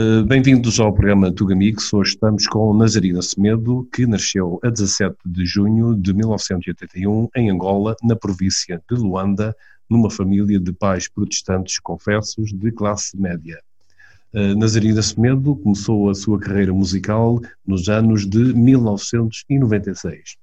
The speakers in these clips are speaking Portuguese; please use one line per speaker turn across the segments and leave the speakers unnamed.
Uh, Bem-vindos ao programa Tugamix. Hoje estamos com Nazarina Semedo, que nasceu a 17 de junho de 1981 em Angola, na província de Luanda, numa família de pais protestantes confessos de classe média. Uh, Nazarina Semedo começou a sua carreira musical nos anos de 1996.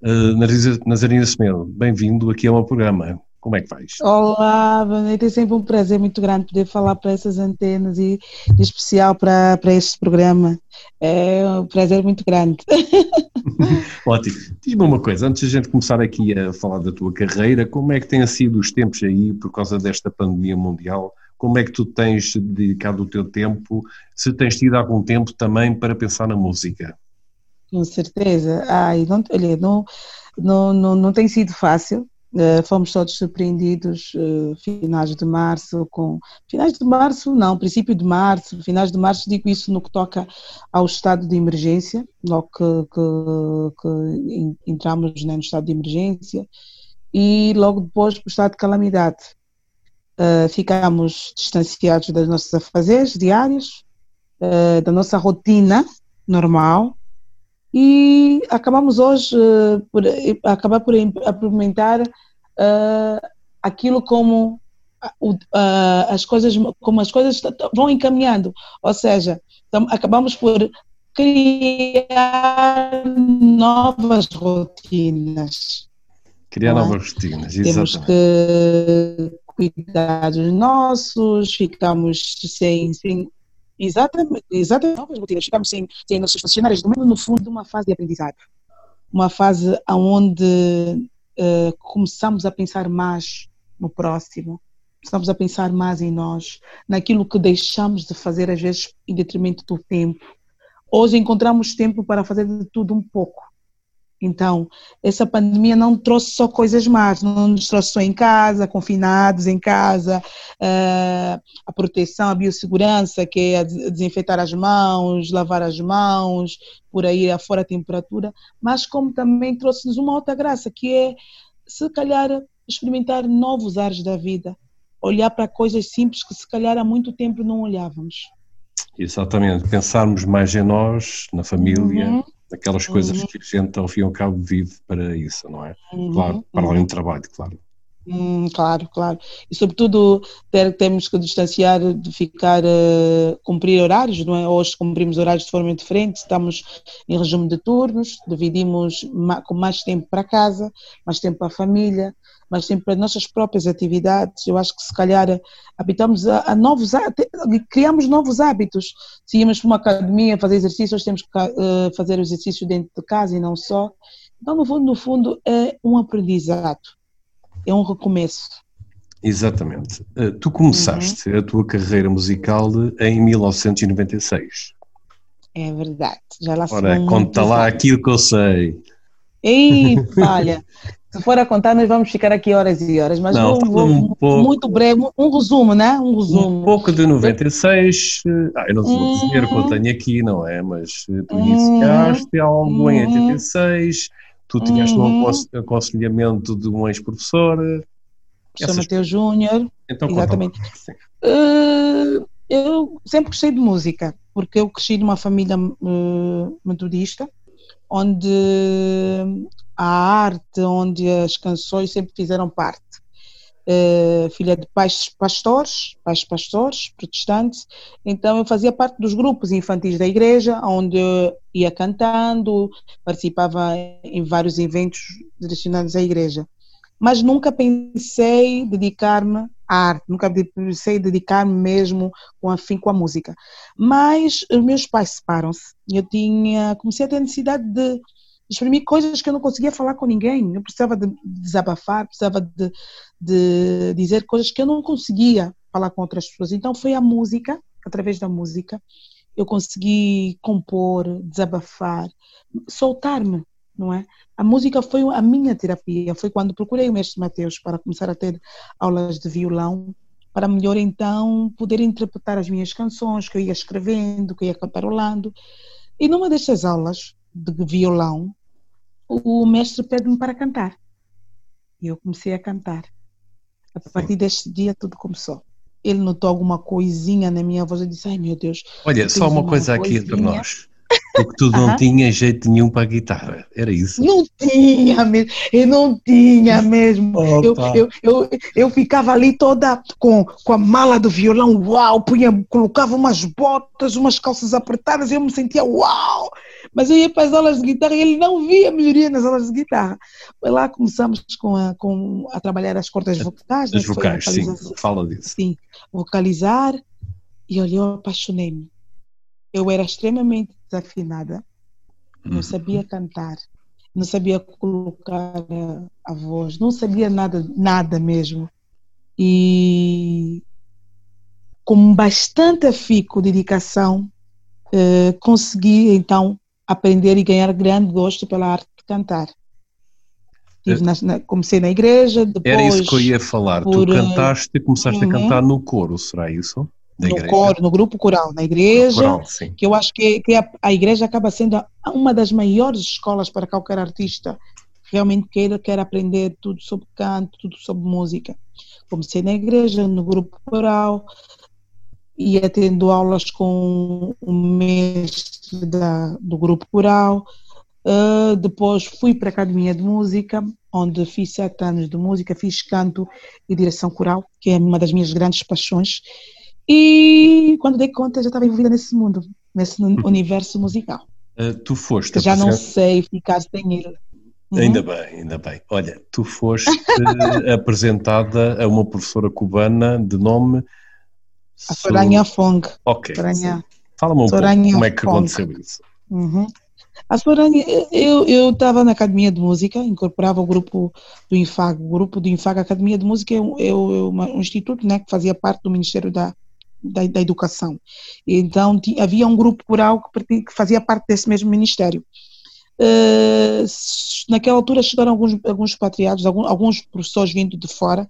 Uh, Nazarina Semedo, bem-vindo aqui ao programa. Como é que vais?
Olá, Bonita, é sempre um prazer muito grande poder falar para essas antenas e em especial para, para este programa. É um prazer muito grande.
Ótimo. Diz-me uma coisa, antes de a gente começar aqui a falar da tua carreira, como é que têm sido os tempos aí por causa desta pandemia mundial? Como é que tu tens dedicado o teu tempo? Se tens tido algum tempo também para pensar na música?
Com certeza. Ai, não, olha, não, não, não, não tem sido fácil fomos todos surpreendidos uh, finais de março com finais de março não princípio de março finais de março digo isso no que toca ao estado de emergência logo que, que, que entramos né, no estado de emergência e logo depois o estado de calamidade. Uh, ficamos distanciados das nossas afazeres diários da nossa rotina normal e acabamos hoje por acabar por implementar uh, aquilo como uh, as coisas como as coisas vão encaminhando, ou seja, acabamos por criar novas rotinas.
Criar é? novas rotinas,
exatamente. Temos que cuidar dos nossos, ficamos sem, sem exatamente, exatamente novas rotinas, ficamos sem, sem nossos funcionários, do meio no fundo de uma fase de aprendizado, uma fase onde uh, começamos a pensar mais no próximo, começamos a pensar mais em nós, naquilo que deixamos de fazer às vezes em detrimento do tempo. Hoje encontramos tempo para fazer de tudo um pouco. Então, essa pandemia não trouxe só coisas más, não nos trouxe só em casa, confinados em casa, uh, a proteção, a biossegurança, que é desinfetar as mãos, lavar as mãos, por aí afora a temperatura, mas como também trouxe-nos uma outra graça, que é, se calhar, experimentar novos ares da vida, olhar para coisas simples que se calhar há muito tempo não olhávamos.
Exatamente, pensarmos mais em nós, na família, uhum aquelas coisas uhum. que a gente ao fim e ao cabo vive para isso, não é? Uhum. Claro, para além do trabalho, claro.
Hum, claro, claro. E sobretudo ter, temos que distanciar de ficar uh, cumprir horários, não é? Hoje cumprimos horários de forma diferente, estamos em regime de turnos, dividimos ma com mais tempo para casa, mais tempo para a família, mais tempo para as nossas próprias atividades. Eu acho que se calhar habitamos a, a novos criamos novos hábitos. Se íamos para uma academia fazer exercícios, temos que uh, fazer o exercício dentro de casa e não só. Então, no fundo, no fundo é um aprendizado é um recomeço.
Exatamente. Eh, tu começaste uhum. a tua carreira musical em 1996.
É verdade. Já lá
Ora, conta lá anos. aquilo que eu sei.
Ei, olha, se for a contar, nós vamos ficar aqui horas e horas, mas
não,
vou, vou
um pouco,
muito breve, um resumo, né? Um resumo.
Um pouco de 96, eh, ah, eu não vou dizer o que eu tenho aqui, não é? Mas eh, tu iniciaste algo em 86, Tu tiveste uhum. um aconselhamento de um ex-professor.
Professor Mateus Júnior.
Então,
exatamente. Uh, eu sempre gostei de música, porque eu cresci numa família uh, metodista, onde a arte, onde as canções sempre fizeram parte. Uh, filha de pais pastores, pais pastores protestantes, então eu fazia parte dos grupos infantis da igreja, onde eu ia cantando, participava em vários eventos direcionados à igreja. Mas nunca pensei dedicar-me à arte, nunca pensei dedicar-me mesmo com afim com a música. Mas os meus pais separam-se. Eu tinha, comecei a ter necessidade de exprimir coisas que eu não conseguia falar com ninguém. Eu precisava de desabafar, precisava de, de dizer coisas que eu não conseguia falar com outras pessoas. Então foi a música, através da música, eu consegui compor, desabafar, soltar-me, não é? A música foi a minha terapia. Foi quando procurei o mestre Mateus para começar a ter aulas de violão, para melhor então poder interpretar as minhas canções que eu ia escrevendo, que eu ia cantarolando. E numa destas aulas, de violão, o mestre pede-me para cantar. E eu comecei a cantar. A partir deste dia tudo começou. ele notou alguma coisinha na minha voz. Eu disse: Ai meu Deus.
Olha, só uma coisa aqui entre nós. Porque tu não tinha jeito nenhum para a guitarra, era isso?
Não tinha mesmo, eu não tinha mesmo. Eu, eu, eu, eu, ficava ali toda com, com a mala do violão, uau, punha, colocava umas botas, umas calças apertadas e eu me sentia uau. Mas eu ia para as aulas de guitarra e ele não via melhoria nas aulas de guitarra. Foi lá começamos com a, com, a trabalhar as cordas vocais.
As né? vocais, sim, fala disso.
Sim, vocalizar e olha, eu apaixonei-me eu era extremamente desafinada, não uhum. sabia cantar, não sabia colocar a, a voz, não sabia nada, nada mesmo. E com bastante afico, dedicação, eh, consegui então aprender e ganhar grande gosto pela arte de cantar. Na, na, comecei na igreja, depois...
Era isso que eu ia falar, por, tu cantaste e começaste uhum. a cantar no coro, será isso?
no coro, no grupo coral, na igreja, coral, que eu acho que, que a, a, igreja acaba sendo uma das maiores escolas para qualquer artista realmente queira, quer aprender tudo sobre canto, tudo sobre música. Comecei na igreja, no grupo coral, ia tendo aulas com o mestre da, do grupo coral, uh, depois fui para a academia de música, onde fiz sete anos de música, fiz canto e direção coral, que é uma das minhas grandes paixões, e quando dei conta, já estava envolvida nesse mundo, nesse uhum. universo musical.
Uh, tu foste.
Já não sei ficar sem ele.
Uhum. Ainda bem, ainda bem. Olha, tu foste apresentada a uma professora cubana de nome.
A Soranha Fong.
Ok. Fala-me um Soranha pouco como é que aconteceu isso.
Uhum. A Soranha, eu estava na Academia de Música, incorporava o grupo do INFAG. O grupo do INFAG, a Academia de Música, é um, é um instituto né, que fazia parte do Ministério da, da, da educação. Então tinha, havia um grupo coral que, que, fazia parte desse mesmo ministério. Uh, naquela altura chegaram alguns, alguns patriados, alguns, alguns professores vindo de fora,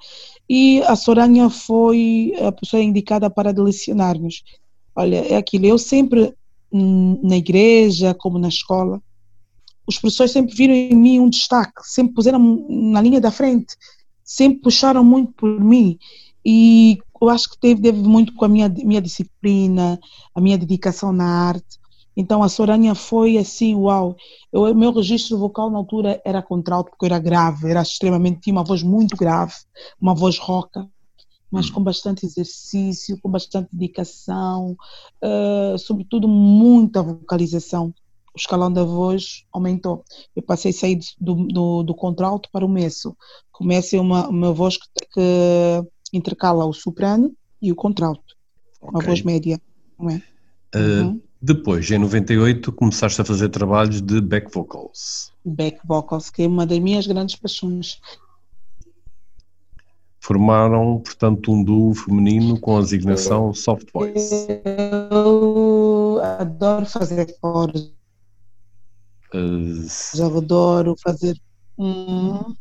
e a Soranha foi a pessoa indicada para delicionar-nos. Olha, é aquilo, eu sempre hum, na igreja, como na escola, os professores sempre viram em mim um destaque, sempre puseram na linha da frente, sempre puxaram muito por mim. E eu acho que teve, teve muito com a minha, minha disciplina, a minha dedicação na arte. Então a Soranha foi assim, uau. O meu registro vocal na altura era contralto, porque eu era grave, era extremamente, tinha uma voz muito grave, uma voz roca, mas com bastante exercício, com bastante dedicação, uh, sobretudo muita vocalização. O escalão da voz aumentou. Eu passei a sair do, do, do contralto para o messo. É uma, uma voz que, que intercala o soprano e o contralto, okay. uma voz média, não é?
Uh, uhum. Depois, em 98, começaste a fazer trabalhos de back vocals.
Back vocals, que é uma das minhas grandes paixões.
Formaram, portanto, um duo feminino com a designação Soft Voice.
Eu adoro fazer coros. Uh... Já adoro fazer. Hum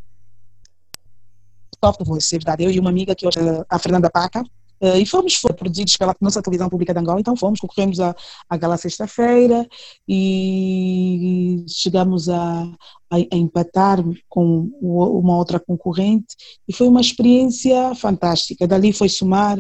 soft voice, é verdade. Eu e uma amiga que hoje é a Fernanda Paca, Uh, e fomos, foram produzidos pela nossa televisão pública de Angola, então fomos, concorremos à, à gala sexta-feira e chegamos a, a, a, empatar com uma outra concorrente e foi uma experiência fantástica. Dali foi somar,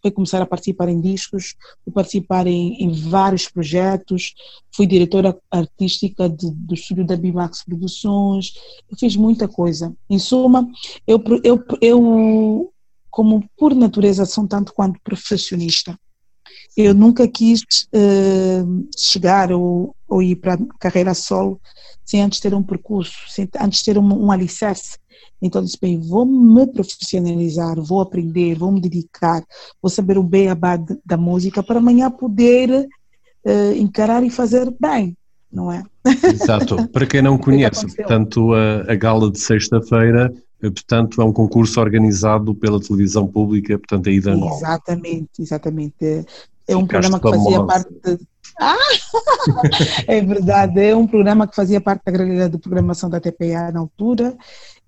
foi começar a participar em discos, fui participar em, em vários projetos, fui diretora artística de, do estúdio da Bimax Produções, eu fiz muita coisa. Em suma, eu, eu, eu como por natureza sou tanto quanto profissionista, eu nunca quis uh, chegar ou, ou, ir para a carreira solo sem antes ter um percurso, sem antes ter um, um alicerce. Então disse, bem, vou me profissionalizar, vou aprender, vou me dedicar, vou saber o beabá da música para amanhã poder uh, encarar e fazer bem, não é?
Exato. Para quem não conhece, portanto, a, a gala de sexta-feira portanto, é um concurso organizado pela televisão pública, portanto, aí da Angola.
Exatamente, exatamente. É um programa que fazia parte. De... Ah! é verdade, é um programa que fazia parte da grelha de programação da TPA na altura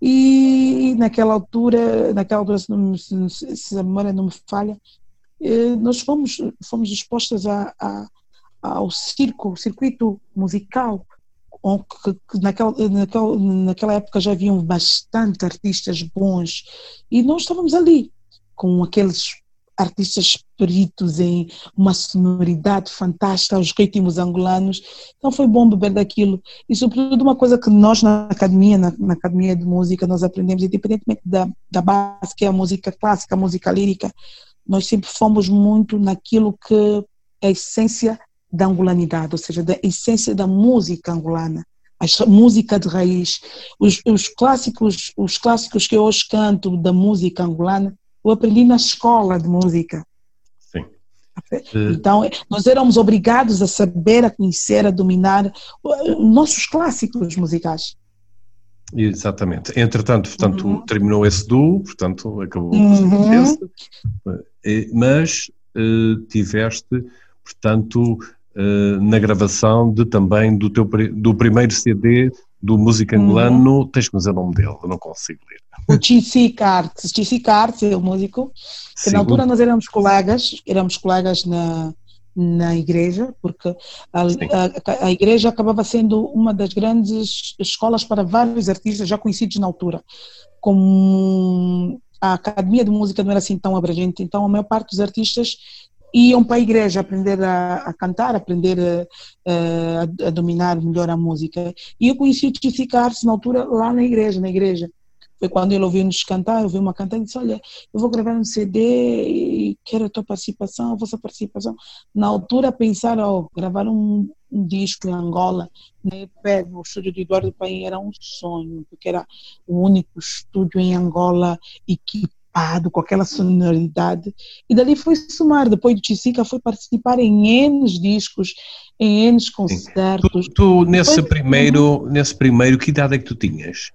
e naquela altura, naquela altura, se, não, se, se a memória não me falha, eh, nós fomos, fomos expostas a, a, ao circo, circuito musical, que, que naquela, naquela, naquela época já haviam bastante artistas bons e nós estávamos ali com aqueles artistas peritos em uma sonoridade fantástica, os ritmos angolanos. Então foi bom beber daquilo. E sobretudo uma coisa que nós na academia, na, na academia de música, nós aprendemos, independentemente da, da base que é a música clássica, a música lírica, nós sempre fomos muito naquilo que é a essência da angolanidade, ou seja, da essência da música angolana a música de raiz, os, os, clássicos, os clássicos que eu hoje canto da música angolana, eu aprendi na escola de música.
Sim.
Então, nós éramos obrigados a saber, a conhecer, a dominar nossos clássicos musicais.
Exatamente. Entretanto, portanto, uhum. terminou esse duo, portanto, acabou uhum. mas uh, tiveste, portanto, uh, na gravação de também do teu do primeiro CD do Música Angolano, uhum. tens que dizer o nome dele, eu não consigo ler.
O Tissi Cartes, Cartes é o músico, que Sim. na altura nós éramos colegas, éramos colegas na, na igreja, porque a, a, a, igreja acabava sendo uma das grandes escolas para vários artistas já conhecidos na altura. Como a academia de música não era assim tão abrangente, então a maior parte dos artistas iam para a igreja aprender a, a cantar, aprender a, a, dominar melhor a música. E eu conheci o Titi Carlos na altura lá na igreja, na igreja. Foi quando ele ouviu-nos cantar, eu ouvi uma cantar e disse, olha, eu vou gravar um CD e quero a tua participação, a vossa participação. Na altura pensar, oh, gravar um, um disco em Angola, né, no estúdio de Eduardo Paim era um sonho, porque era o único estúdio em Angola equipado com aquela sonoridade. E dali foi somar. Depois do Chisica foi participar em N discos, em N concertos.
Tu, tu nesse, foi... primeiro, nesse primeiro, que idade é que tu tinhas?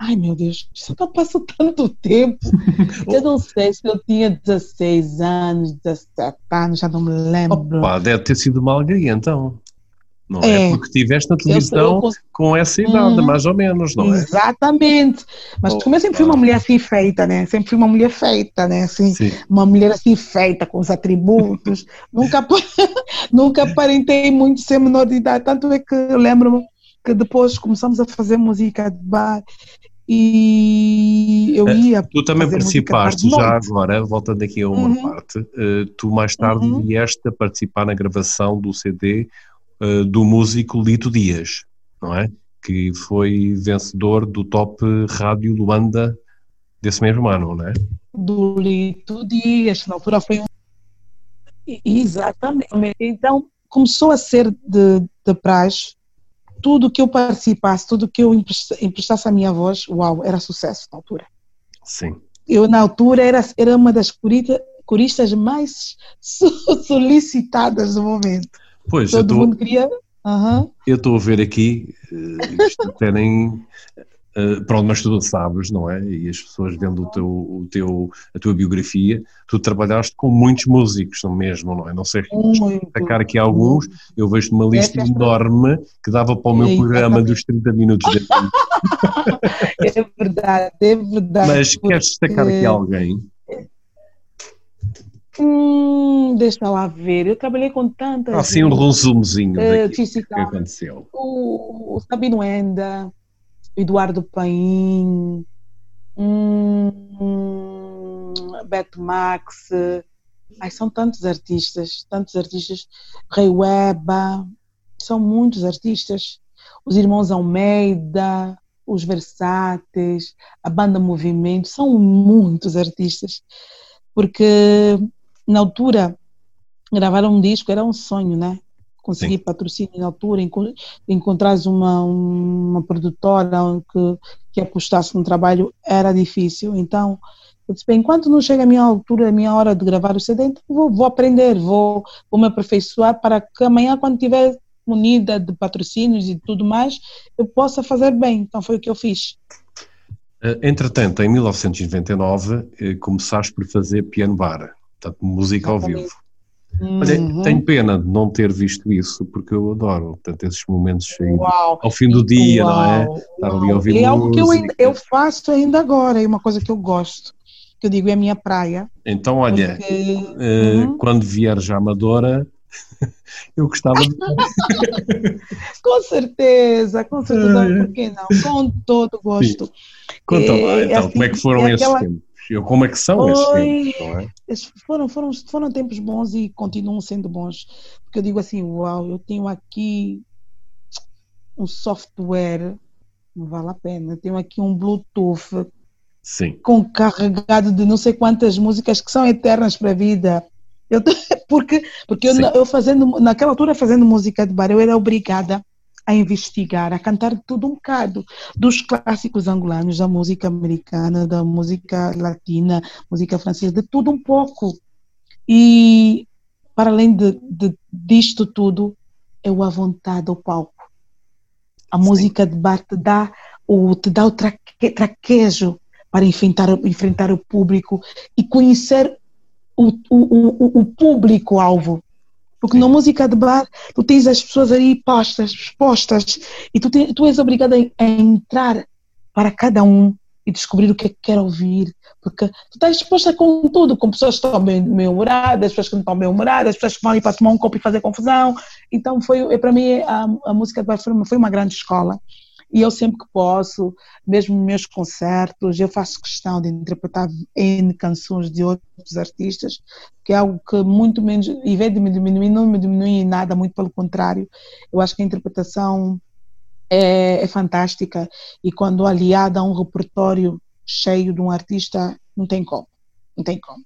Ai meu Deus, não passou tanto tempo. eu não sei se eu tinha 16 anos, 17 anos, já não me lembro.
Opa, deve ter sido uma alguém então não é? é? Porque estiveste na televisão eu, eu, com essa idade, hum, mais ou menos, não
é? Exatamente. Mas oh, como eu sempre fui uma mulher assim feita, né? Sempre fui uma mulher feita, né? Assim, Sim. uma mulher assim feita, com os atributos. nunca, nunca aparentei muito ser menor de idade. Tanto é que eu lembro-me que depois começamos a fazer música de bar e eu é, ia.
Tu também participaste já agora, voltando aqui a uma uhum. parte, uh, tu mais tarde uhum. vieste a participar na gravação do CD uh, do músico Lito Dias, não é? Que foi vencedor do Top Rádio Luanda desse mesmo ano, não é?
Do Lito Dias, na altura foi um. Exatamente. Então começou a ser de, de praxe tudo que eu participasse, tudo que eu emprestasse a minha voz, uau, era sucesso na altura.
Sim.
Eu, na altura, era, era uma das coristas mais solicitadas do momento.
Pois,
Todo mundo queria. Uhum.
Eu estou a ver aqui, uh, isto terem. Uh, pronto, mas tu sabes, não é? E as pessoas vendo o teu, o teu, a tua biografia, tu trabalhaste com muitos músicos, não mesmo, não é? Não sei destacar aqui alguns, eu vejo uma lista é enorme que dava para o meu é, programa dos 30 minutos de
É verdade, é verdade.
Mas queres destacar aqui alguém?
Hum, deixa lá ver. Eu trabalhei com tantas.
Assim, um resumozinho uh, que aconteceu.
O, o Sabino Enda, Eduardo Paim, hum, Beto Max. Ai, são tantos artistas, tantos artistas. Rei Weba, são muitos artistas. Os irmãos Almeida, os Versáteis, a banda Movimento, são muitos artistas. Porque na altura, gravar um disco era um sonho, né? Conseguir Sim. patrocínio na altura, encontrar uma, uma produtora que, que apostasse no trabalho era difícil. Então, eu disse, bem, enquanto não chega a minha altura, a minha hora de gravar o CD, então vou, vou aprender, vou, vou me aperfeiçoar para que amanhã, quando tiver munida de patrocínios e tudo mais, eu possa fazer bem. Então foi o que eu fiz.
Eh, entretanto, em 1999, eh, começaste por fazer piano bar portanto, música ao vivo. Uhum. Olha, tenho pena de não ter visto isso, porque eu adoro portanto, esses momentos aí, ao fim do dia, Uau. não é?
Estar ali a ouvir É algo que eu, ainda, eu faço ainda agora, é uma coisa que eu gosto, que eu digo é a minha praia.
Então, olha, porque... uh, uhum. quando vier já Amadora, eu gostava de.
com certeza, com certeza, por que não? Com todo gosto. Sim.
Conta lá, é, então, assim, como é que foram é esses aquela... tempos? Como é que são
Oi.
esses tempos, é?
Foram, foram, foram tempos bons e continuam sendo bons. Porque eu digo assim, uau, eu tenho aqui um software, não vale a pena, eu tenho aqui um Bluetooth
Sim.
com carregado de não sei quantas músicas que são eternas para a vida. Eu, porque porque eu, eu fazendo, naquela altura fazendo música de bar, eu era obrigada a investigar, a cantar tudo um bocado, dos clássicos angolanos, da música americana, da música latina, música francesa, de tudo um pouco. E para além de, de, disto tudo, é o à vontade ao palco. A
Sim.
música de bar te dá o, te dá o traque, traquejo para enfrentar, enfrentar o público e conhecer o, o, o, o público-alvo. Porque
Sim.
na música de bar, tu tens as pessoas aí postas, expostas, e tu, te- tu és obrigado a, a entrar para cada um e descobrir o que é que quer ouvir. Porque tu estás exposta com tudo, com pessoas que estão bem humoradas, pessoas que não estão bem humoradas, pessoas que vão ali para tomar um copo e fazer confusão. Então, foi, é, para mim, a, a música de bar foi uma, foi uma grande escola. E eu sempre que posso, mesmo nos meus concertos, eu faço questão de interpretar N canções de outros artistas, que é algo que muito menos, e vem de me diminuir, não me diminui em nada, muito pelo contrário. Eu acho que a interpretação é, é fantástica e quando aliada a um repertório cheio de um artista, não tem como. Não tem como.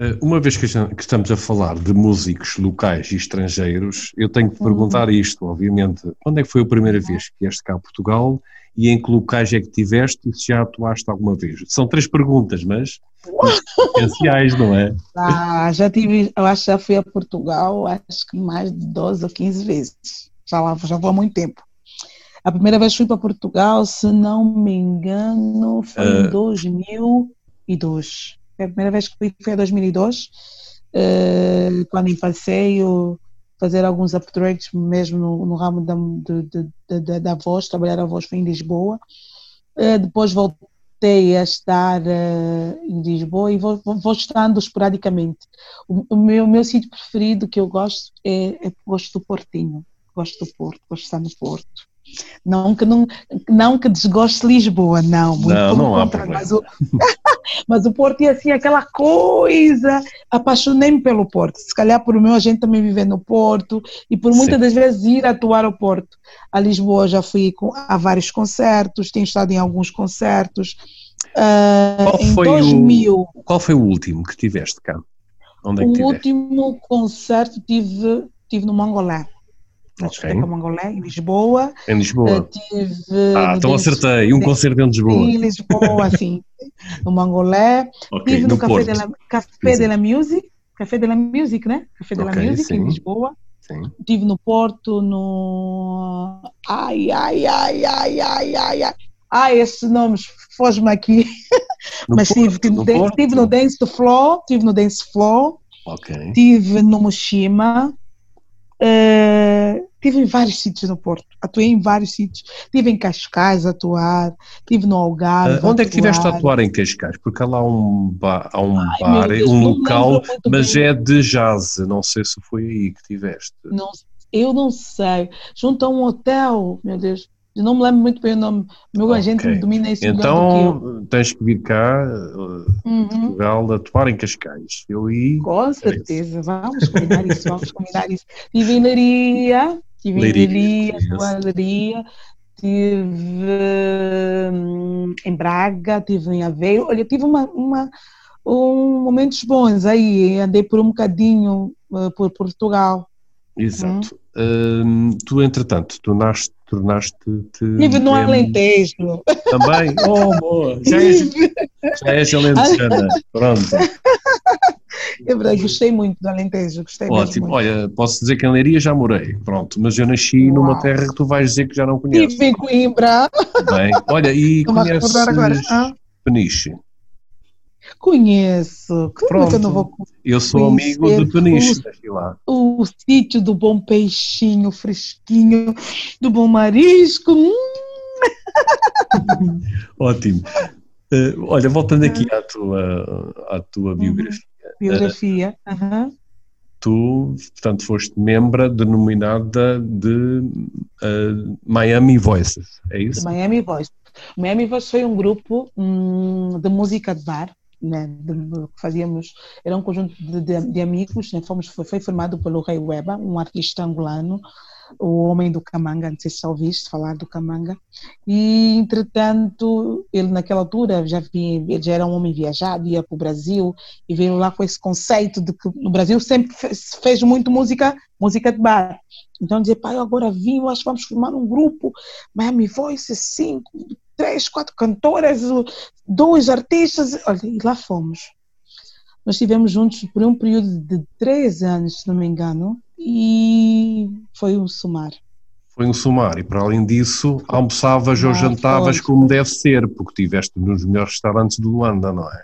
Eh, Uma vez que estamos a falar de músicos locais e estrangeiros, eu tenho que te perguntar isto, obviamente. Quando é que foi a primeira vez que vieste cá a Portugal e em que locais é que tiveste e se já atuaste alguma vez? São três perguntas, mas essenciais, não é?
Ah, já tive, eu acho que já fui a Portugal, acho que mais de 12 ou 15 vezes. Já lá, já vou há muito tempo. A primeira vez que fui para Portugal, se não me engano, foi
Ah.
em 2002. Foi a primeira vez que fui foi em 2002, eh, quando em passeio, fazer alguns upgrades mesmo no, no ramo da, de- de- da- voz, trabalhar a voz foi em Lisboa. Eh, depois voltei a estar eh, em Lisboa e vou, vou, vou estando esporadicamente. O, o meu, o meu sítio preferido que eu gosto é, é gosto do Portinho, gosto do Porto, gosto de estar no Porto. Não que, não, não que desgoste Lisboa, não, muito
Não,
pelo
não há
contrário, mas o, mas o Porto é assim aquela coisa, apaixonei-me pelo Porto, se calhar por o meu agente também viver no Porto e por muitas
Sim.
das vezes ir atuar ao Porto. A Lisboa já fui com, a vários concertos, tenho estado em alguns concertos. Ah,
Qual
em
foi
2000,
o, qual foi o último que tiveste cá? Onde é que
o
tiveste?
último concerto tive, tive no Mangolé, na discoteca Mangolé, em Lisboa.
Em
Ah,
Lisboa?
tive
Ah,
no
então
Dance-
acertei. Um
Sim.
concerto em Lisboa.
em Lisboa, assim, no Mangolé.
Ok,
Tive no,
no
Café, de la, Café
Sim.
de la Music, Café de la Music, né? Café de la Music, em
sim.
Lisboa.
Sim.
Tive no Porto, no. Ai, ai, ai, ai, ai, ai, ai. Ai, esses nomes foge-me aqui.
No
Mas tive,
Porto,
tive,
no
de-
Porto?
tive no Dance Floor, tive no Dance Floor,
Ok.
tive no Moshima, eh, tive em vários sítios no Porto. Atuei em vários sítios. Tive em Cascais a atuar, tive no Algarve.
Ah, onde é que tiveste a
atuar.
em Cascais? Porque há lá um, ba há um
Ai,
bar,
Deus,
um local, mas
bem.
é de jazz. Não sei se foi aí que tiveste.
Não, eu não sei. Junto a um hotel, meu Deus. Eu não me lembro muito bem o nome. O meu
Ok.
agente domina isso melhor do que eu.
Então tens que vir cá, uh,
Uhum.
Portugal, atuar em Cascais. Eu aí.
Com certeza, vamos combinar isso, vamos combinar isso. Estive Leiria, estive em
Leiria,
estive hum, em Braga, estive em Aveiro. Olha, tive uma, uma, um, momentos bons aí, andei por um bocadinho uh, por Portugal.
Exato. Hum, tu, entretanto, tornaste- tornaste-te.
Estive no Alentejo.
Também? Oh, boa! Já és, já és alentejana. Pronto.
É verdade, gostei muito do Alentejo, gostei
Ótimo. Olha, posso dizer que em Leiria já morei. Pronto. Mas eu nasci numa
Uau.
terra que tu vais dizer que já não conheces.
Estive em Coimbra,
Bem, olha, e
a
conheces
agora. Ah,
Peniche?
Conheço, como é que eu não vou
Pronto. Eu sou amigo
Conhecer os-
daqui lá.
o sítio do bom peixinho fresquinho, do bom marisco. Hum,
Ótimo. Eh, olha, voltando aqui à tua, à tua
Uhum.
biografia.
biografia. aham.
Tu, portanto, foste membra denominada de eh, Miami Voices, é
do
isso?
Miami Voice. O Miami Voice foi um grupo hum, de música de bar né, de, de, fazíamos, era um conjunto de, de, amigos, né, fomos, foi, foi, formado pelo Rei Weba, um artista angolano, o homem do Camanga, não sei se já ouviste falar do Camanga, e entretanto, ele naquela altura já, vinha, ele já era um homem viajado, ia para o Brasil, e veio lá com esse conceito de que no Brasil sempre fez, fez muito música, música de bar, então dizer, pai, agora vim, acho que vamos formar um grupo, Miami Voice, cinco, três, quatro cantoras, dois artistas, olha, e lá fomos. Nós estivemos juntos por um período de três anos, se não me engano, e foi um somar.
Foi um somar, e para além disso, almoçavas ou jantavas foi. como deve ser, porque estiveste nos melhores restaurantes do Luanda, não é?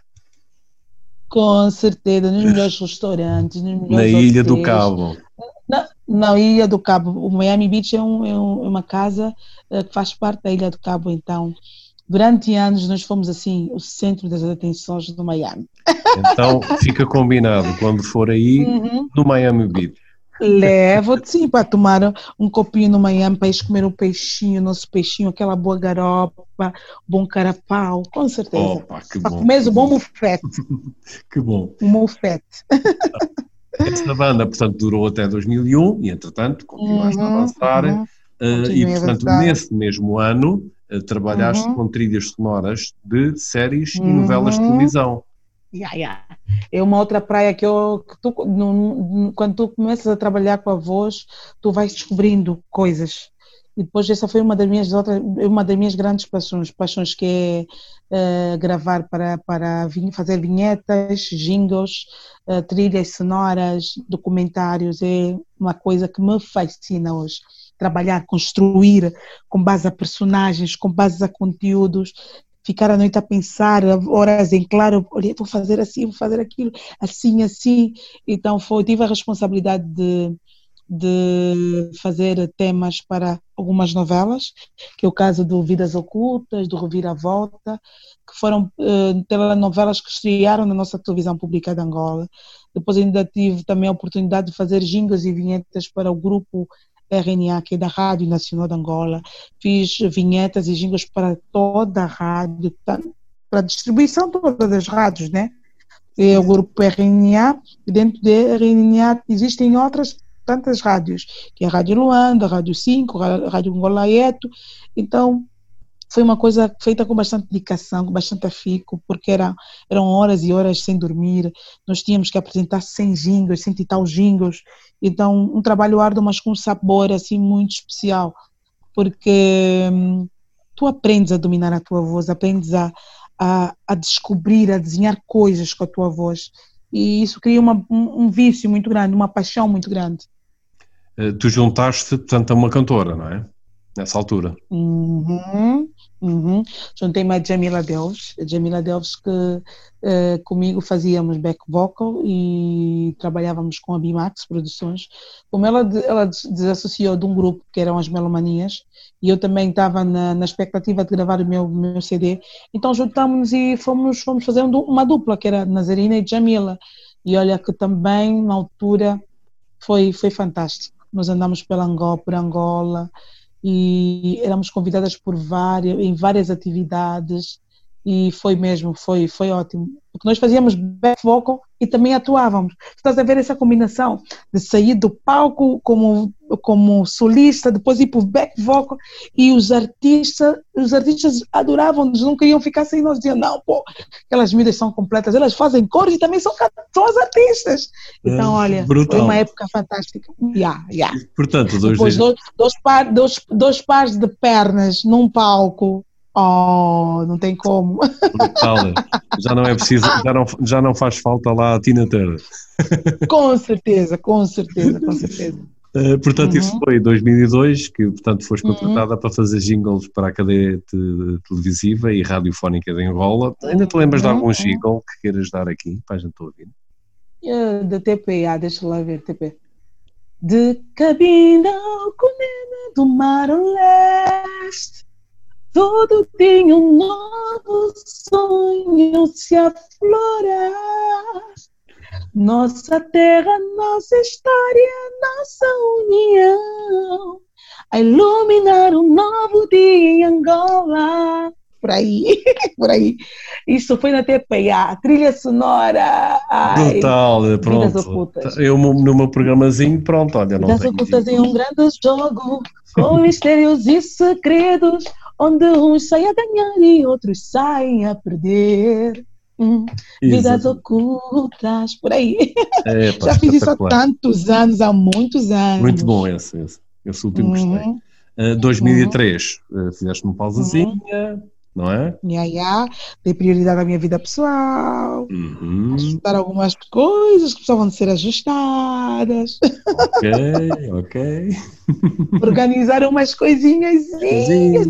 Com certeza, nos melhores restaurantes, nos melhores
Na Ilha do Cabo.
Na, na Ilha do Cabo. O Miami Beach é, um, é, é uma casa uh, que faz parte da Ilha do Cabo, então durante anos nós fomos assim o centro das atenções do Miami.
Então fica combinado quando for aí uhum. no Miami Beach.
Levo-te sim para tomar um copinho no Miami para ir comer um peixinho, nosso peixinho, aquela boa garopa, bom carapau, com certeza.
Opa, que
para
bom.
comer o bom mufete.
que bom.
Um mufete.
Essa banda, portanto, durou até 2001 e, entretanto, continuaste uhum, a avançar. Uhum. Uh, e, portanto, nesse mesmo ano, uh, trabalhaste uhum. com trilhas sonoras de séries e novelas de uhum. televisão.
Yeah, yeah. É uma outra praia que, eu, que tu, no, no, quando tu começas a trabalhar com a voz, tu vais descobrindo coisas. E depois essa foi uma das minhas outras, uma das minhas grandes paixões, paixões que é uh, gravar para para fazer vinhetas, jingles, uh, trilhas sonoras, documentários é uma coisa que me fascina hoje. Trabalhar, construir com base a personagens, com base a conteúdos ficar a noite a pensar, horas em claro, olha, vou fazer assim, vou fazer aquilo, assim, assim. Então foi, tive a responsabilidade de, de fazer temas para algumas novelas, que é o caso do Vidas Ocultas, do Reviravolta, que foram uh, telenovelas que estrearam na nossa televisão pública de Angola. Depois ainda tive também a oportunidade de fazer jingles e vinhetas para o grupo RNA, que é da Rádio Nacional de Angola. Fiz vinhetas e jingles para toda a rádio, para a distribuição todas as rádios, né? É o grupo RNA, e dentro de RNA existem outras tantas rádios, que é a Rádio Luanda, a Rádio 5, a Rádio Angola Eto. Então, foi uma coisa feita com bastante dedicação, com bastante afico, porque era, eram horas e horas sem dormir, nós tínhamos que apresentar 100 jingles, 100 e tal jingles, então um trabalho árduo, mas com um sabor assim muito especial, porque hum, tu aprendes a dominar a tua voz, aprendes a, a, a, descobrir, a desenhar coisas com a tua voz, e isso cria uma, um, um vício muito grande, uma paixão muito grande.
Eh, tu juntaste, portanto, a uma cantora, não é? Nessa altura.
Uhum. Uhum. Juntei-me a Jamila Delves, a Jamila Delves que uh, comigo fazíamos back vocal e trabalhávamos com a Bimax Produções. Como ela, ela desassociou de um grupo que eram as Melomanias e eu também estava na, na expectativa de gravar o meu, meu CD, então juntámos-nos e fomos, fomos fazer uma dupla que era Nazarina e Jamila. E olha que também na altura foi, foi fantástico. Nós andamos pela Angola, por Angola, e éramos convidadas por várias, em várias atividades e foi mesmo, foi, foi ótimo. Porque nós fazíamos back vocal e também atuávamos. Estás a ver essa combinação de sair do palco como, como solista, depois ir para o back vocal e os artistas, os artistas adoravam-nos, não queriam ficar sem nós, diziam, não, pô, aquelas mídias são completas, elas fazem cores e também são, são as artistas. Então, é, olha, brutal. foi uma época fantástica. Yeah, yeah.
Portanto, dois,
depois, dois, dois, par, dois, dois pares de pernas num palco Oh, não tem como.
Já não é preciso, já não, já não faz falta lá a Tina Turner.
Com certeza, com certeza, com certeza.
Uh, portanto, uhum. isso foi em 2002 que, portanto, foste uhum. contratada uhum. para fazer jingles para a cadeia te, televisiva e radiofónica de Angola. Ainda te lembras uhum. de algum jingle que queiras dar aqui para a gente ouvir?
Uh, da TP, ah, deixa lá ver, TP. De cabina ao do mar leste Todo dia um novo sonho se aflora. Nossa terra, nossa história, nossa união. A iluminar um novo dia em Angola. por aí, por aí. Isso foi na TPA, trilha sonora. Ai,
Brutal, pronto. Eu no meu programazinho, pronto, olha, não
Vidas ocultas em um grande jogo, com mistérios e segredos, onde uns saem a ganhar e outros saem a perder. Hum, vidas ocultas, por aí. É, pá, Já fiz isso há tantos anos, há muitos anos.
Muito bom esse, esse, esse último uhum. gostei. Uh, 2003, uhum. uh, fizeste uma pausazinha, uhum. Não é?
Yeah, yeah. Dei prioridade à minha vida pessoal, uhum. ajustar algumas coisas que precisavam de ser ajustadas.
Ok, ok.
Organizar umas coisinhas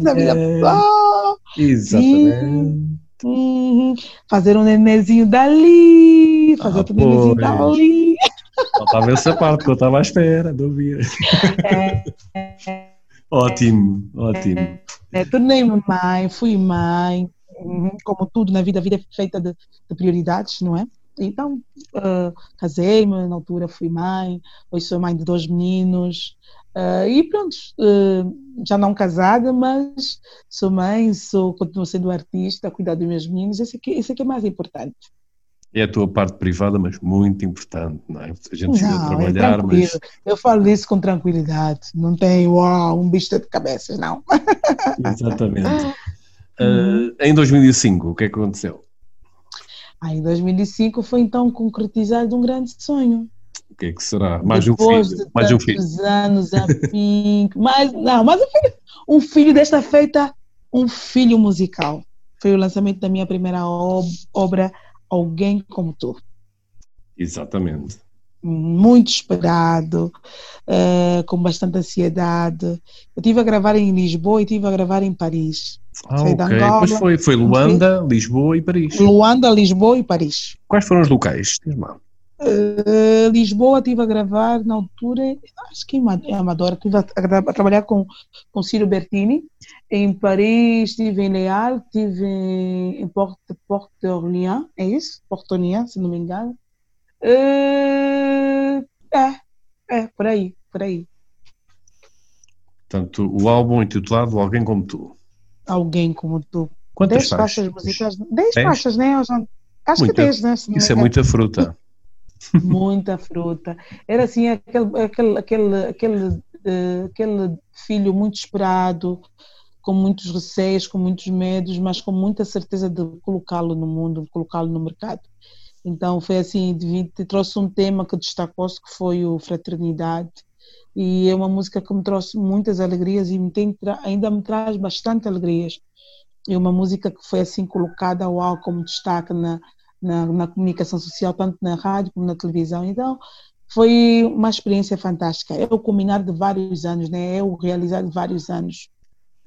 da vida pessoal.
Exatamente.
Uhum. Fazer um nenenzinho dali, fazer ah, outro nenenzinho dali.
Faltava essa parte que eu estava à espera, não via. É, ótimo, ótimo. É,
é, Tornei-me mãe, fui mãe, uhum. como tudo na vida, a vida é feita de, de prioridades, não é? Então, uh, casei-me, na altura fui mãe, hoje sou mãe de dois meninos, Uh, e pronto, uh, já não casada, mas sou mãe, sou, continuo sendo artista, cuidar dos meus meninos, isso aqui, isso aqui é mais importante.
É a tua parte privada, mas muito importante, não é? A gente não, a é trabalhar, é mas...
Eu falo isso com tranquilidade, não tem uau, um bicho de cabeças, não.
Exatamente. Uh, em 2005, o que é que aconteceu?
Ah, em 2005 foi então concretizado um grande sonho.
O que é que será? Mais Depois um filho. mais um filho.
anos a Pink. mais, não, mais um filho. Um filho desta feita, um filho musical. Foi o lançamento da minha primeira obra, Alguém Como Tu.
Exatamente.
Muito esperado, uh, com bastante ansiedade. Eu estive a gravar em Lisboa e estive a gravar em Paris.
Ah, ok. Angola, Depois foi, foi Luanda, Lisboa e Paris.
Luanda, Lisboa e Paris.
Quais foram os locais? Lá.
Uh, Lisboa estive a gravar na altura, acho que em Amadora, estive a, a, a, trabalhar com, com Ciro Bertini. Em Paris estive em Leal, estive em Porte, Porte d'Orléans, é isso? Porte d'Orléans, se não me engano. Uh, é, é, por aí, por aí.
Portanto, o álbum intitulado Alguém Como Tu.
Alguém Como Tu.
Quantas
dez
faixas?
faixas musicais? Dez, dez? faixas, né? Acho muita, que dez, né?
Isso é muita fruta
muita fruta. Era assim aquele, aquele, aquele, aquele, uh, aquele filho muito esperado, com muitos receios, com muitos medos, mas com muita certeza de colocá-lo no mundo, colocá-lo no mercado. Então foi assim, trouxe um tema que destacou-se, que foi o Fraternidade, e é uma música que me trouxe muitas alegrias e me tem, ainda me traz bastante alegrias. É uma música que foi assim colocada ao como destaque na, na, na comunicação social, tanto na rádio como na televisão. Então, foi uma experiência fantástica. É o culminar de vários anos, né? é o realizar de vários anos.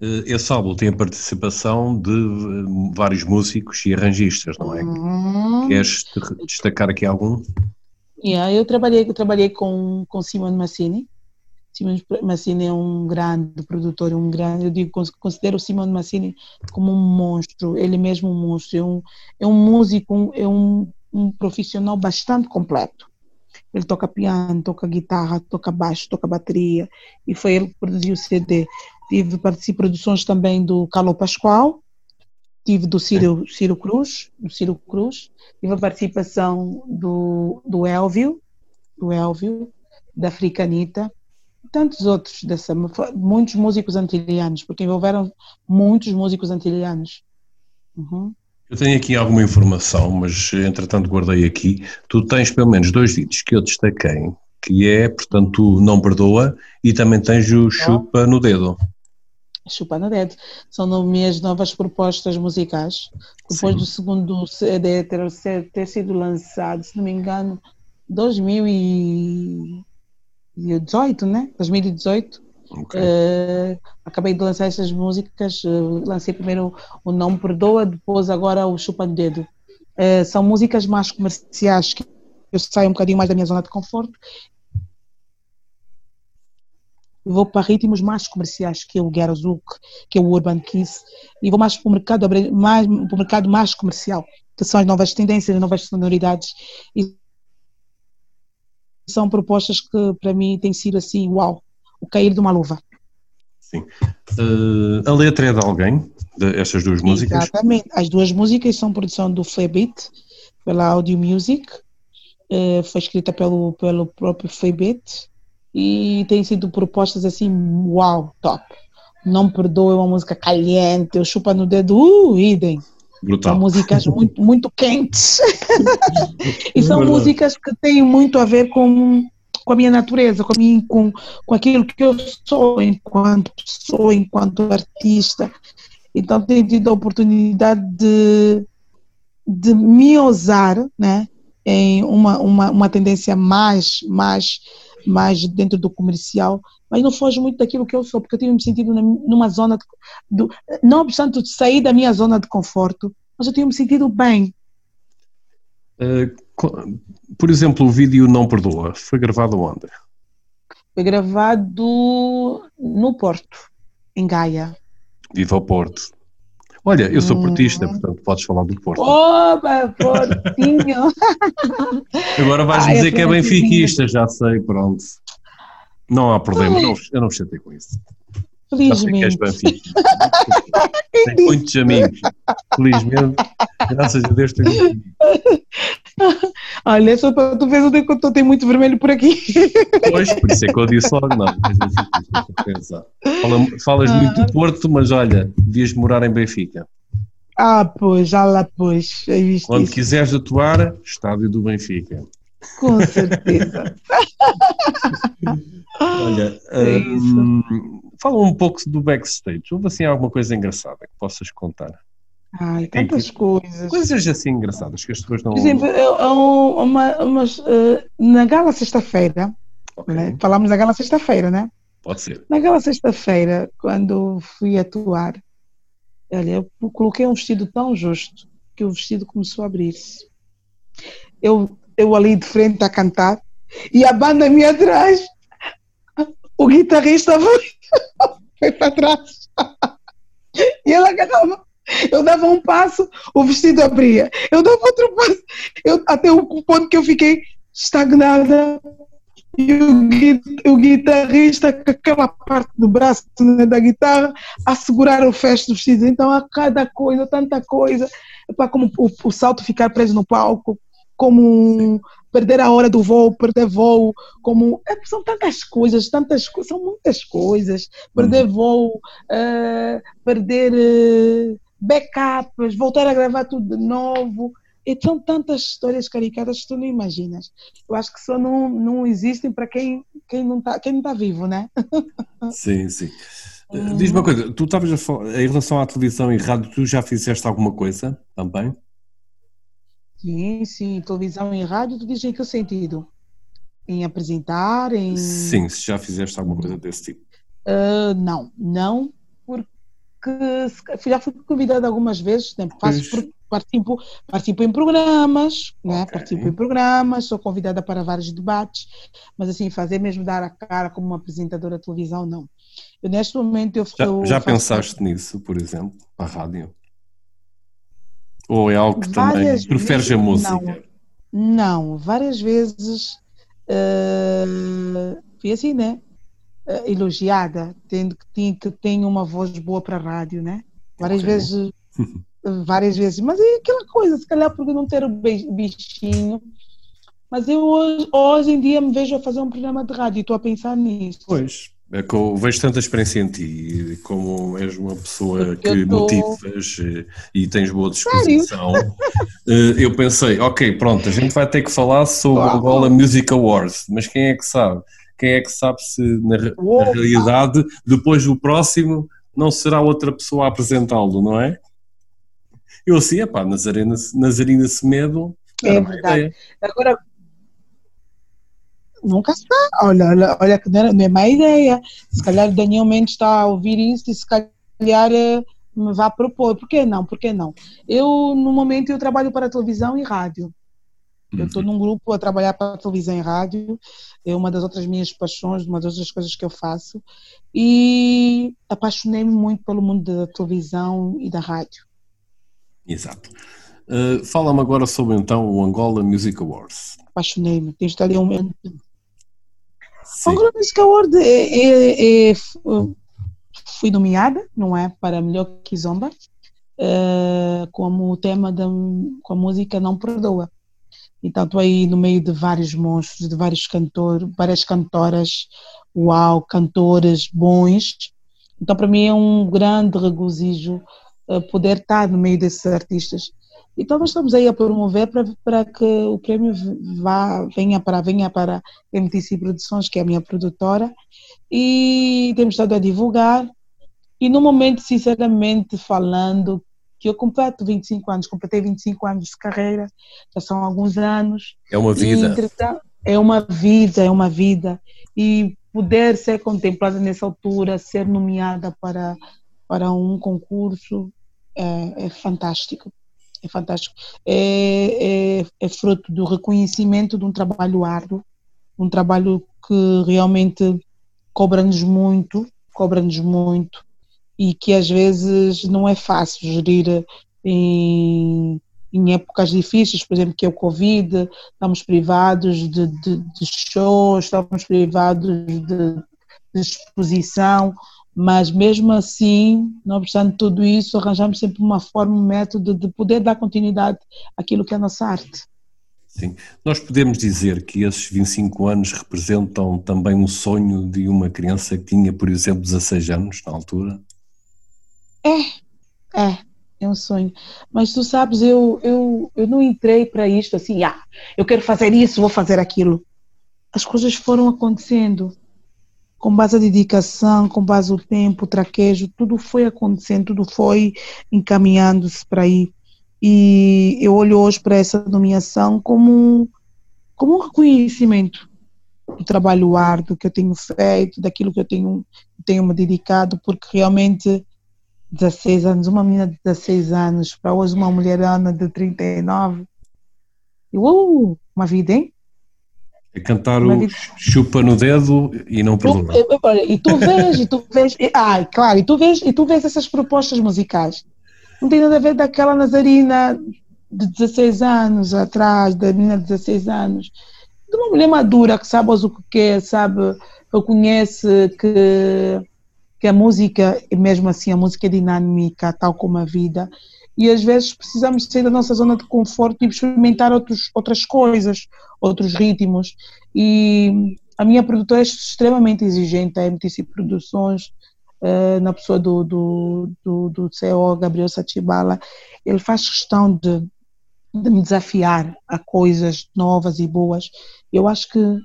Eh, esse álbum tem a participação de eh, vários músicos e arranjistas, não é? Uhum. Queres destacar aqui algum?
Yeah, eu trabalhei, eu trabalhei com, com Simone Massini, Simone Massini é um grande produtor, um grande, eu digo, considero o Simone Massini como um monstro, ele mesmo um monstro, é um, é um músico, é um, um profissional bastante completo. Ele toca piano, toca guitarra, toca baixo, toca bateria, e foi ele que produziu o CD. Tive participei produções também do Carlo Pascoal, tive do Ciro, Ciro Cruz, do Ciro Cruz, tive a participação do, do Elvio, do Elvio, da Africanita, tantos outros, dessa, muitos músicos antilhanos, porque envolveram muitos músicos antilhanos. Uhum.
Eu tenho aqui alguma informação, mas entretanto guardei aqui. Tu tens pelo menos dois vídeos que eu destaquei, que é, portanto, Não Perdoa e também tens o Chupa no Dedo.
Chupa no Dedo. São minhas novas propostas musicais. Depois Sim. do segundo CD ter, ter sido lançado, se não me engano, 2000 e 2018, né? 2018. Okay. Uh, acabei de lançar essas músicas, uh, lancei primeiro o Não Perdoa, depois agora o Chupa de Dedo. Uh, são músicas mais comerciais que eu saio um bocadinho mais da minha zona de conforto. Vou para ritmos mais comerciais, que é o Zouk, que é o Urban Kiss, e vou mais para o mercado, mais, para o mercado mais comercial, que são as novas tendências, as novas sonoridades. E são propostas que para mim têm sido assim, uau, o cair de uma luva.
Sim. Uh, a letra é de alguém? De, essas duas músicas?
Exatamente. As duas músicas são produção do Fleabit, pela Audio Music. Uh, foi escrita pelo, pelo próprio Fleabit e têm sido propostas assim, uau, top. Não perdoe uma música caliente, eu chupa no dedo, uh, idem.
Brutal.
São músicas muito, muito quentes. e são músicas que têm muito a ver com, com a minha natureza, com, minha, com, com aquilo que eu sou enquanto pessoa, enquanto artista. Então tenho tido a oportunidade de, de me ousar né, em uma, uma, uma tendência mais, mais, mais dentro do comercial, mas não foge muito daquilo que eu sou, porque eu tenho me sentido numa zona, de, do, não obstante sair da minha zona de conforto, mas eu tenho me sentido bem.
Uh, por exemplo, o vídeo Não Perdoa, foi gravado onde?
Foi gravado no Porto, em Gaia.
Viva ao Porto. Olha, eu sou portista, hum. portanto podes falar do Porto.
Opa, Portinho!
Agora vais Ai, dizer que é benfiquista, já sei, pronto. Não há problema, não, eu não me chatei com isso.
Felizmente.
Tenho muitos amigos. Felizmente, graças a Deus tenho muitos amigos.
Olha, só para tu ver onde é que eu estou, tem muito vermelho por aqui.
Pois, por isso é que eu disse logo, não, mas é pensar. Fala, falas muito do Porto, mas olha, devias morar em Benfica.
Ah, pois, já lá pois.
Quando isso. quiseres atuar, estádio do Benfica.
Com certeza.
olha, é fala um pouco do backstage. Houve assim alguma coisa engraçada que possas contar?
Ai, tantas coisas.
Coisas assim engraçadas que as pessoas não.
Por exemplo, eu, uma, umas, uh, na gala sexta-feira, okay. né? falámos da gala sexta-feira, né?
Pode ser.
Na gala sexta-feira, quando fui atuar, olha, eu coloquei um vestido tão justo que o vestido começou a abrir-se. Eu, eu ali de frente a cantar e a banda me atrás, o guitarrista foi, foi para trás. E ela cantava eu dava um passo, o vestido abria. Eu dava outro passo, eu, até o ponto que eu fiquei estagnada. E o, o guitarrista, com aquela parte do braço né, da guitarra, a segurar o fecho do vestido. Então, a cada coisa, tanta coisa, para como o, o salto ficar preso no palco, como perder a hora do voo, perder voo, como é, são tantas coisas, tantas são muitas coisas, perder uhum. voo, uh, perder uh, backups, voltar a gravar tudo de novo. E são tantas histórias caricatas que tu não imaginas. Eu acho que só não, não existem para quem, quem não está quem não tá vivo, né?
Sim, sim. Hum. Diz-me uma coisa, tu estavas em relação à televisão e rádio, tu já fizeste alguma coisa também?
Sim, sim, televisão e rádio, tu dizes em que sentido? Em apresentar, em...
Sim, se já fizeste alguma coisa desse tipo.
Uh, não, não, que já fui convidada algumas vezes, né? faço, participo, participo em programas, né? Okay. participo em programas, sou convidada para vários debates, mas assim, fazer mesmo dar a cara como uma apresentadora de televisão, não. Eu neste momento eu,
Já,
eu
já pensaste nisso, por exemplo, a rádio? Ou é algo que várias também preferes a música?
Não, não várias vezes uh, fui assim, né? uh, elogiada, tendo que, tem, que tem uma voz boa para a rádio, né? Várias okay. vezes, várias vezes, mas é aquela coisa, se calhar porque não ter o bichinho. Mas eu hoje, hoje em dia me vejo a fazer um programa de rádio e estou a pensar nisso.
Pois, é que eu vejo tanta experiência em ti como és uma pessoa que tô... motivas eh, e tens boa disposição, eh, eu pensei, ok, pronto, a gente vai ter que falar sobre o Angola Music Awards, mas quem é que sabe? quem é que sabe se na, na realidade depois o próximo não será outra pessoa a apresentá-lo, não é? Eu assim, epá, Nazarena, Nazarena Semedo
é verdade. Agora, nunca se olha, olha, olha que não é, não é má ideia, se calhar Daniel Mendes está a ouvir isso e se calhar eh, me vai propor, por que não, por que não? Eu, no momento, eu trabalho para televisão e rádio, eu estou uhum. num grupo a trabalhar para televisão e rádio, é uma das outras minhas paixões, uma das outras coisas que eu faço, e apaixonei-me muito pelo mundo da televisão e da rádio.
Exato. Uh, Fala-me agora sobre então o Angola Music Awards.
Apaixonei-me, desde ali um momento. O Music Awards é, é, é, fui nomeada, não é, para melhor Kizomba, uh, como tema da com a música Não Perdoa. Então estou aí no meio de vários monstros, de vários cantores, várias cantoras, uau, cantores bons. Então para mim é um grande regozijo uh, poder estar no meio desses artistas. Então nós estamos aí a promover para, para que o prêmio vá, venha para venha para a MTC Produções, que é a minha produtora, e temos estado a divulgar. E no momento, sinceramente falando, que eu completo 25 anos, completei 25 anos de carreira, já são alguns anos.
É uma vida.
E, é uma vida, é uma vida. E poder ser contemplada nessa altura, ser nomeada para, para um concurso, é, é fantástico. É fantástico. É, é, é fruto do reconhecimento de um trabalho árduo, um trabalho que realmente cobra-nos muito, cobra-nos muito, e que às vezes não é fácil gerir em, em épocas difíceis, por exemplo, que é o Covid, estamos privados de, de, de shows, estamos privados de, de, exposição, mas mesmo assim, não obstante tudo isso, arranjamos sempre uma forma, um método de poder dar continuidade àquilo que é a nossa arte.
Sim. Nós podemos dizer que esses 25 anos representam também um sonho de uma criança que tinha, por exemplo, 16 anos na altura?
É, é, é um sonho. Mas tu sabes, eu, eu, eu não entrei para isto assim, ah, eu quero fazer isso, vou fazer aquilo. As coisas foram acontecendo com base a dedicação, com base o tempo, o traquejo, tudo foi acontecendo, tudo foi encaminhando-se para aí. E eu olho hoje para essa nomeação como, como um reconhecimento do trabalho árduo que eu tenho feito, daquilo que eu tenho, tenho me dedicado, porque realmente 16 anos, uma menina de 16 anos, para hoje uma mulher Ana de 39. E, uh, uma vida, hein?
É cantar o chupa no dedo e não perdoa.
E tu vês, e tu vês, e, ah, claro, e tu vês, e tu vês essas propostas musicais. Não tem nada a ver daquela Nazarina de 16 anos atrás, da menina de 16 anos. De uma mulher madura que sabe o que quer, sabe, reconhece que que a música, mesmo assim, a música é dinâmica, tal como a vida, e às vezes precisamos sair da nossa zona de conforto e experimentar outros, outras coisas, outros ritmos. E a minha produtora é extremamente exigente, a MTC Produções, uh, na pessoa do, do, do, do CEO Gabriel Satibala, ele faz questão de, de me desafiar a coisas novas e boas. Eu acho que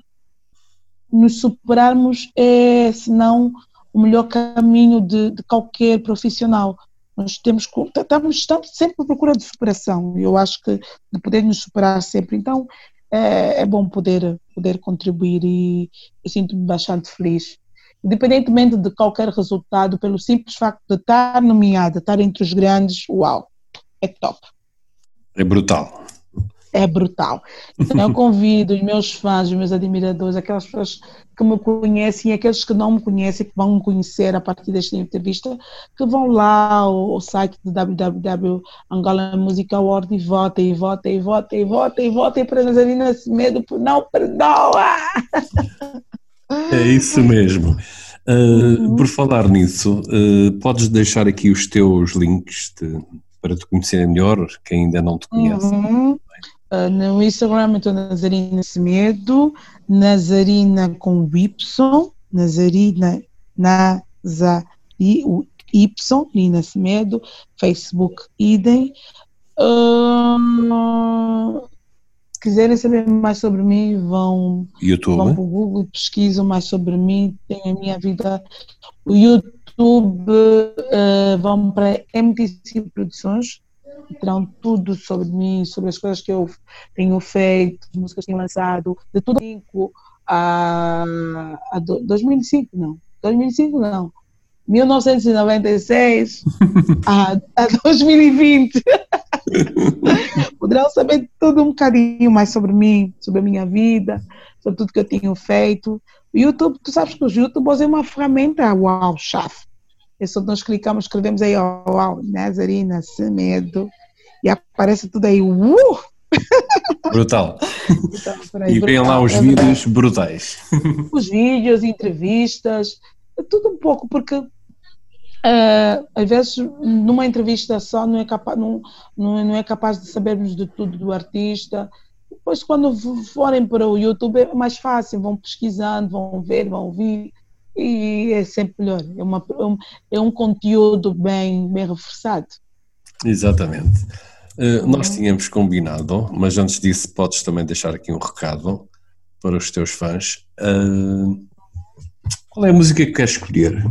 nos superarmos é, senão, o melhor caminho de, de qualquer profissional. Nós temos estamos, estamos sempre à procura de superação. Eu acho que de poder nos superar sempre. Então é, é bom poder poder contribuir e eu sinto-me bastante feliz. Independentemente de qualquer resultado, pelo simples facto de estar nomeada, estar entre os grandes, uau, é top.
É brutal
é brutal. Então eu convido os meus fãs, os meus admiradores, aquelas pessoas que me conhecem e aqueles que não me conhecem, que vão me conhecer a partir desta entrevista, que vão lá ao, ao site do www Angola Music Award e votem, e votem, e votem, e votem, e votem para Nazarina Medo por não perdoa!
É isso mesmo. Uh, uhum. Por falar nisso, uh, podes deixar aqui os teus links de, para te conhecerem melhor, quem ainda não te conhece. Uhum.
Uh, no Instagram estou Nazarina Semedo, Nazarina com Y, Nazarina Nazari, o Y, Nina Semedo, Facebook idem. Uh, quiserem saber mais sobre mim, vão,
YouTube.
vão para o Google, pesquisam mais sobre mim, tem a minha vida. O YouTube, uh, vão para MTC Produções, terão tudo sobre mim, sobre as coisas que eu tenho feito, as músicas que tenho lançado, de tudo. A, a 2005, não, 2005 não, 1996 a, a 2020. Poderão saber tudo um bocadinho mais sobre mim, sobre a minha vida, sobre tudo que eu tenho feito. O YouTube, tu sabes que o YouTube é uma ferramenta, uau, chave. É só nós clicamos, escrevemos aí, ó, Nazarina, Semedo, e aparece tudo aí, uh!
Brutal. Então, e vem lá os é vídeos brutais.
Os vídeos, entrevistas, é tudo um pouco, porque Uh, às vezes, numa entrevista só, não é, capaz, não, não, é capaz de sabermos de tudo do artista. Depois, quando forem para o YouTube, é mais fácil, vão pesquisando, vão ver, vão ouvir, e é sempre melhor. É, uma, é, um, é um conteúdo bem, bem reforçado.
Exatamente. Uh, nós tínhamos combinado, mas antes disso, podes também deixar aqui um recado para os teus fãs. Uh, qual é a música que queres escolher?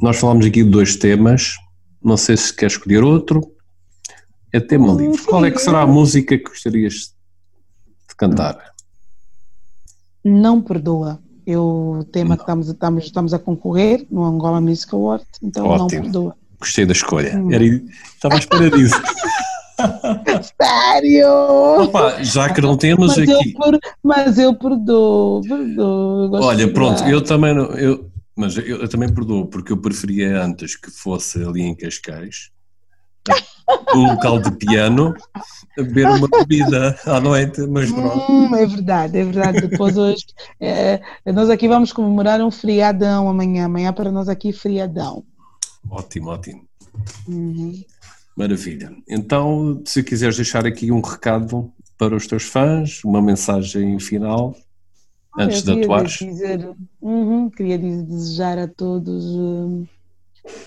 Nós falámos aqui de dois temas, não sei se quer escolher outro. É tema hum, livre. Qual é que será a música que gostarias de cantar?
Não perdoa. Eu, o tema não. que estamos, estamos, estamos a concorrer no Angola Music Award, então Ótimo. não perdoa.
Gostei da escolha. Hum. Era, estava à espera disso.
Sério?
Opa, já que não temos
mas
aqui.
Eu, mas eu perdoo, perdoo.
Eu Olha, pronto, eu também não. Eu, mas eu, eu, também perdoo, porque eu preferia antes que fosse ali em Cascais, um local de piano, beber uma bebida à noite, mas pronto.
Hum, é verdade, é verdade. Depois hoje, é, nós aqui vamos comemorar um feriadão amanhã. Amanhã para nós aqui feriadão.
Ótimo, ótimo. Uhum. Maravilha. Então, se quiseres deixar aqui um recado para os teus fãs, uma mensagem final antes de atuares?
Dizer, uhum, queria desejar a todos uh,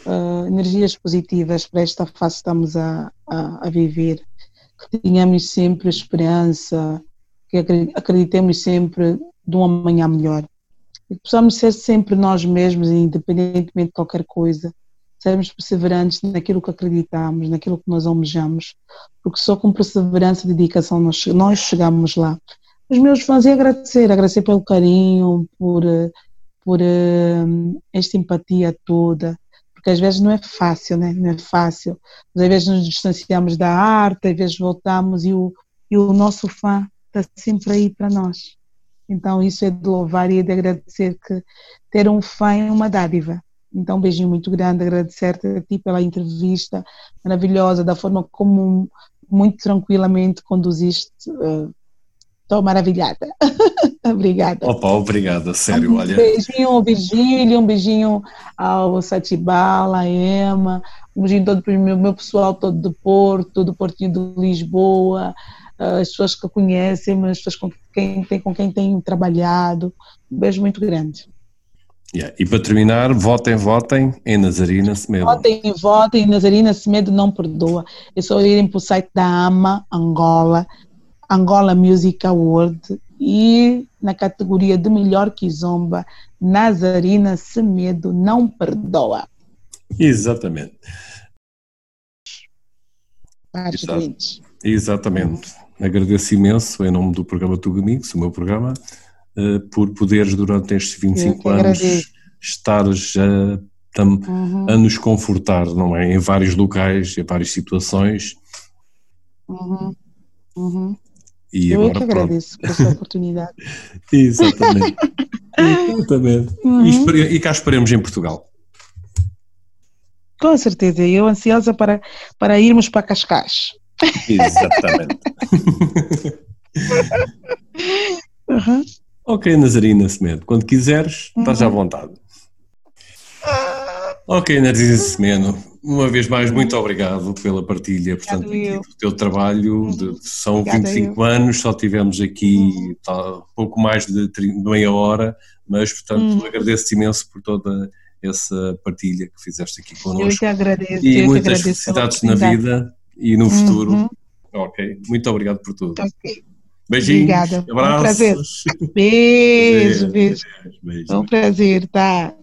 uh, energias positivas para esta fase que estamos a, a, a, viver, que tenhamos sempre esperança, que acreditemos sempre de um amanhã melhor e que possamos ser sempre nós mesmos, independentemente de qualquer coisa, sermos perseverantes naquilo que acreditamos, naquilo que nós almejamos, porque só com perseverança e dedicação nós, nós chegamos lá os meus fãs e agradecer, agradecer pelo carinho, por, por uh, esta empatia toda, porque às vezes não é fácil, né? não é fácil. Às vezes nos distanciamos da arte, às vezes voltamos e o, e o nosso fã está sempre aí para nós. Então isso é de louvar e é de agradecer que ter um fã é uma dádiva. Então um beijinho muito grande, agradecer-te a ti pela entrevista maravilhosa, da forma como muito tranquilamente conduziste Estou maravilhada. Obrigada.
Opa, obrigada, sério,
um
olha.
Um beijinho ao Virgílio, um beijinho ao Satibala, a Ema, um beijinho todo para o meu, meu pessoal todo do Porto, do Portinho de Lisboa, as pessoas que conhecem, as pessoas com quem, tem, com quem tenho trabalhado. Um beijo muito grande.
Yeah. E para terminar, votem, votem em Nazarina Semedo.
Votem, votem, Nazarina Semedo não perdoa. É só irem para o site da AMA Angola, Angola Music Award e na categoria de melhor kizomba, Nazarina Semedo não perdoa.
Exatamente.
Exato.
Exatamente. Agradeço imenso em nome do programa Tugamix, o meu programa, eh, por poderes durante estes 25 anos agradeço. estares a, tam, uhum. a nos confortar, não é? Em vários locais, em várias situações.
Uhum. Uhum.
E
Eu
agora,
é que agradeço por essa oportunidade.
Exatamente. Exatamente. Uhum. E, e cá esperemos em Portugal.
Com certeza, eu ansiosa para, para irmos para Cascais.
Exatamente. uhum. Ok, Nazarina Semedo, quando quiseres, estás à uhum. vontade. Ok, Nazarina Semedo, uma vez mais, muito obrigado pela partilha portanto, do teu trabalho. Uhum. De, são Obrigada 25 eu. anos, só tivemos aqui uhum. tá, pouco mais de, meia hora, mas portanto uhum. agradeço-te imenso por toda essa partilha que fizeste aqui connosco. Eu
que agradeço.
E muitas felicidades na vida e no futuro. Uhum. Ok, muito obrigado por tudo.
Okay.
Beijinhos,
Obrigada.
abraços.
Um prazer. Beijo, beijo. beijo. beijo. É um prazer, tá?